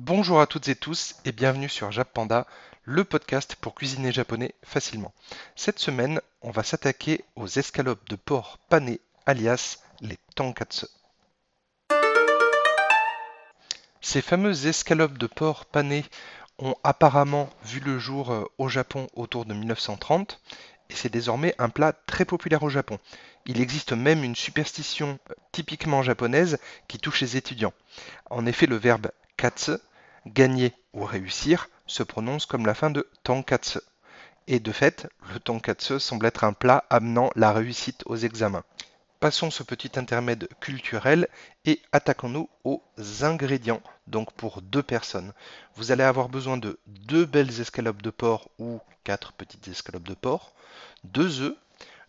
Bonjour à toutes et tous et bienvenue sur Jappanda, le podcast pour cuisiner japonais facilement. Cette semaine, on va s'attaquer aux escalopes de porc panées, alias les tonkatsu. Ces fameuses escalopes de porc panées ont apparemment vu le jour euh, au Japon autour de 1930 et c'est désormais un plat très populaire au Japon. Il existe même une superstition euh, typiquement japonaise qui touche les étudiants. En effet, le verbe katsu, gagner ou réussir, se prononce comme la fin de tonkatsu. Et de fait, le tonkatsu semble être un plat amenant la réussite aux examens. Passons ce petit intermède culturel et attaquons-nous aux ingrédients, donc pour deux personnes. Vous allez avoir besoin de deux belles escalopes de porc ou quatre petites escalopes de porc, deux œufs,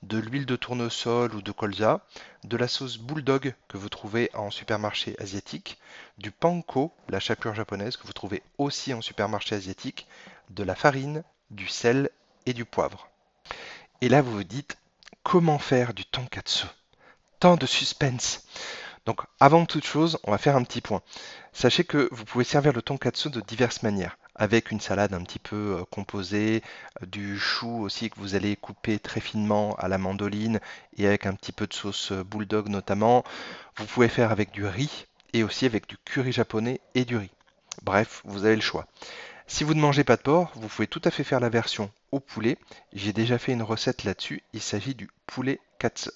de l'huile de tournesol ou de colza, de la sauce bulldog que vous trouvez en supermarché asiatique, du panko, la chapelure japonaise que vous trouvez aussi en supermarché asiatique, de la farine, du sel et du poivre. Et là vous vous dites comment faire du tonkatsu? Tant de suspense. Donc avant toute chose, on va faire un petit point. Sachez que vous pouvez servir le tonkatsu de diverses manières. Avec une salade un petit peu euh, composée, euh, du chou aussi que vous allez couper très finement à la mandoline et avec un petit peu de sauce euh, bulldog notamment. Vous pouvez faire avec du riz et aussi avec du curry japonais et du riz. Bref, vous avez le choix. Si vous ne mangez pas de porc, vous pouvez tout à fait faire la version au poulet. J'ai déjà fait une recette là-dessus. Il s'agit du poulet katsu.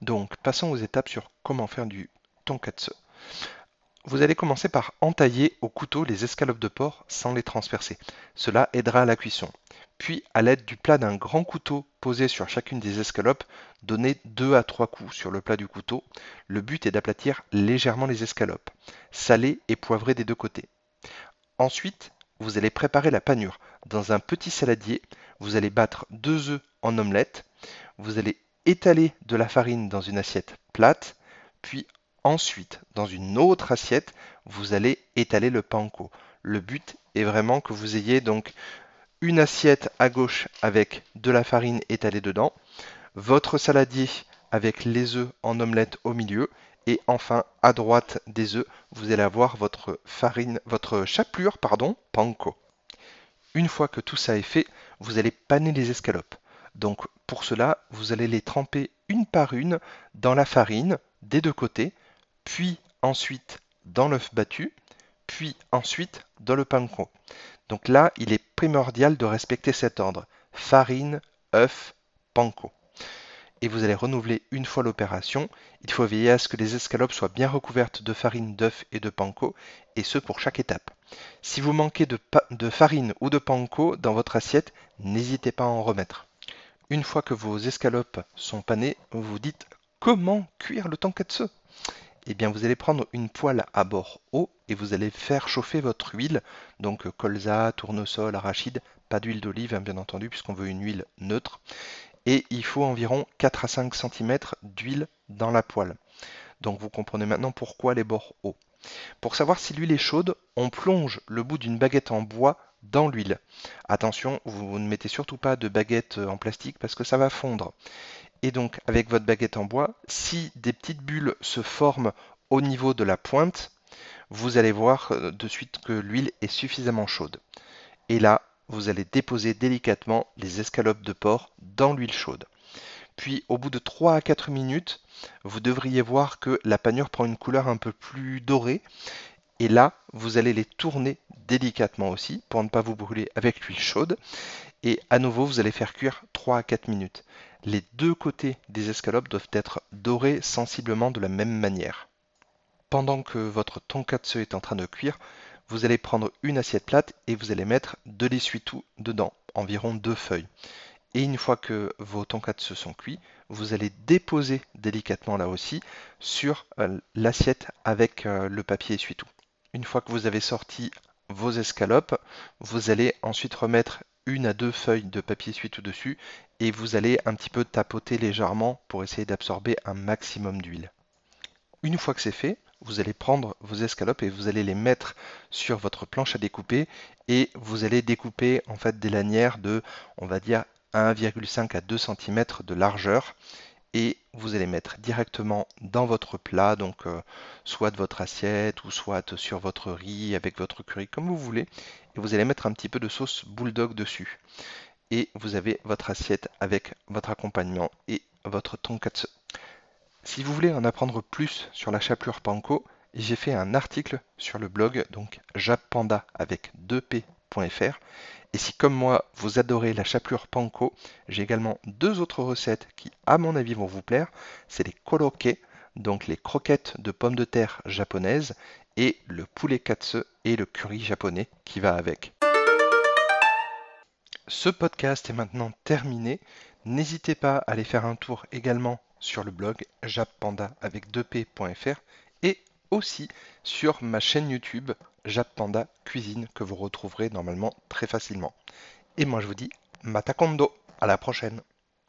Donc, passons aux étapes sur comment faire du tonkatsu. Vous allez commencer par entailler au couteau les escalopes de porc sans les transpercer. Cela aidera à la cuisson. Puis, à l'aide du plat d'un grand couteau posé sur chacune des escalopes, donnez 2 à 3 coups sur le plat du couteau. Le but est d'aplatir légèrement les escalopes, salées et poivrées des deux côtés. Ensuite, vous allez préparer la panure. Dans un petit saladier, vous allez battre deux œufs en omelette. Vous allez étaler de la farine dans une assiette plate, puis ensuite, dans une autre assiette, vous allez étaler le panko. Le but est vraiment que vous ayez donc une assiette à gauche avec de la farine étalée dedans, votre saladier avec les œufs en omelette au milieu, et enfin à droite des œufs, vous allez avoir votre farine, votre chapelure, pardon, panko. Une fois que tout ça est fait, vous allez paner les escalopes. Donc pour cela, vous allez les tremper une par une dans la farine des deux côtés, puis ensuite dans l'œuf battu, puis ensuite dans le panko. Donc là, il est primordial de respecter cet ordre. Farine, œuf, panko. Et vous allez renouveler une fois l'opération. Il faut veiller à ce que les escalopes soient bien recouvertes de farine, d'œuf et de panko, et ce pour chaque étape. Si vous manquez de, farine ou de panko dans votre assiette, n'hésitez pas à en remettre. Une fois que vos escalopes sont panées, vous vous dites comment cuire le tonkatsu Eh bien, vous allez prendre une poêle à bord haut et vous allez faire chauffer votre huile, donc colza, tournesol, arachide, pas d'huile d'olive hein, bien entendu puisqu'on veut une huile neutre. Et il faut environ 4 à 5 cm d'huile dans la poêle. Donc vous comprenez maintenant pourquoi les bords hauts. Pour savoir si l'huile est chaude, on plonge le bout d'une baguette en bois dans l'huile. Attention, vous ne mettez surtout pas de baguette en plastique parce que ça va fondre. Et donc avec votre baguette en bois, si des petites bulles se forment au niveau de la pointe, vous allez voir euh, de suite que l'huile est suffisamment chaude. Et là, vous allez déposer délicatement les escalopes de porc dans l'huile chaude. Puis au bout de 3 à 4 minutes, vous devriez voir que la panure prend une couleur un peu plus dorée. Et là, vous allez les tourner délicatement aussi pour ne pas vous brûler avec l'huile chaude. Et à nouveau, vous allez faire cuire 3 à 4 minutes. Les deux côtés des escalopes doivent être dorés sensiblement de la même manière. Pendant que votre tonkatsu est en train de cuire, vous allez prendre une assiette plate et vous allez mettre de l'essuie-tout dedans, environ deux feuilles. Et une fois que vos tonkatsu sont cuits, vous allez déposer délicatement là aussi sur euh, l'assiette avec euh, le papier essuie-tout. Une fois que vous avez sorti vos escalopes, vous allez ensuite remettre une à deux feuilles de papier essuie-tout dessus et vous allez un petit peu tapoter légèrement pour essayer d'absorber un maximum d'huile. Une fois que c'est fait, vous allez prendre vos escalopes et vous allez les mettre sur votre planche à découper et vous allez découper en fait des lanières de on va dire 1,5 à 2 cm de largeur et vous allez mettre directement dans votre plat, donc euh, soit votre assiette ou soit sur votre riz avec votre curry comme vous voulez. Et vous allez mettre un petit peu de sauce bulldog dessus. Et vous avez votre assiette avec votre accompagnement et votre tonkatsu. Si vous voulez en apprendre plus sur la chapelure panko, j'ai fait un article sur le blog, donc jappanda avec 2p.fr. Et si comme moi vous adorez la chapelure panko, j'ai également deux autres recettes qui à mon avis vont vous plaire. C'est les koroke, donc les croquettes de pommes de terre japonaises, et le poulet katsu et le curry japonais qui va avec. Ce podcast est maintenant terminé. N'hésitez pas à aller faire un tour également sur le blog jappanda avec 2p.fr et aussi sur ma chaîne YouTube Jappanda Cuisine que vous retrouverez normalement très facilement. Et moi je vous dis Matakondo, à la prochaine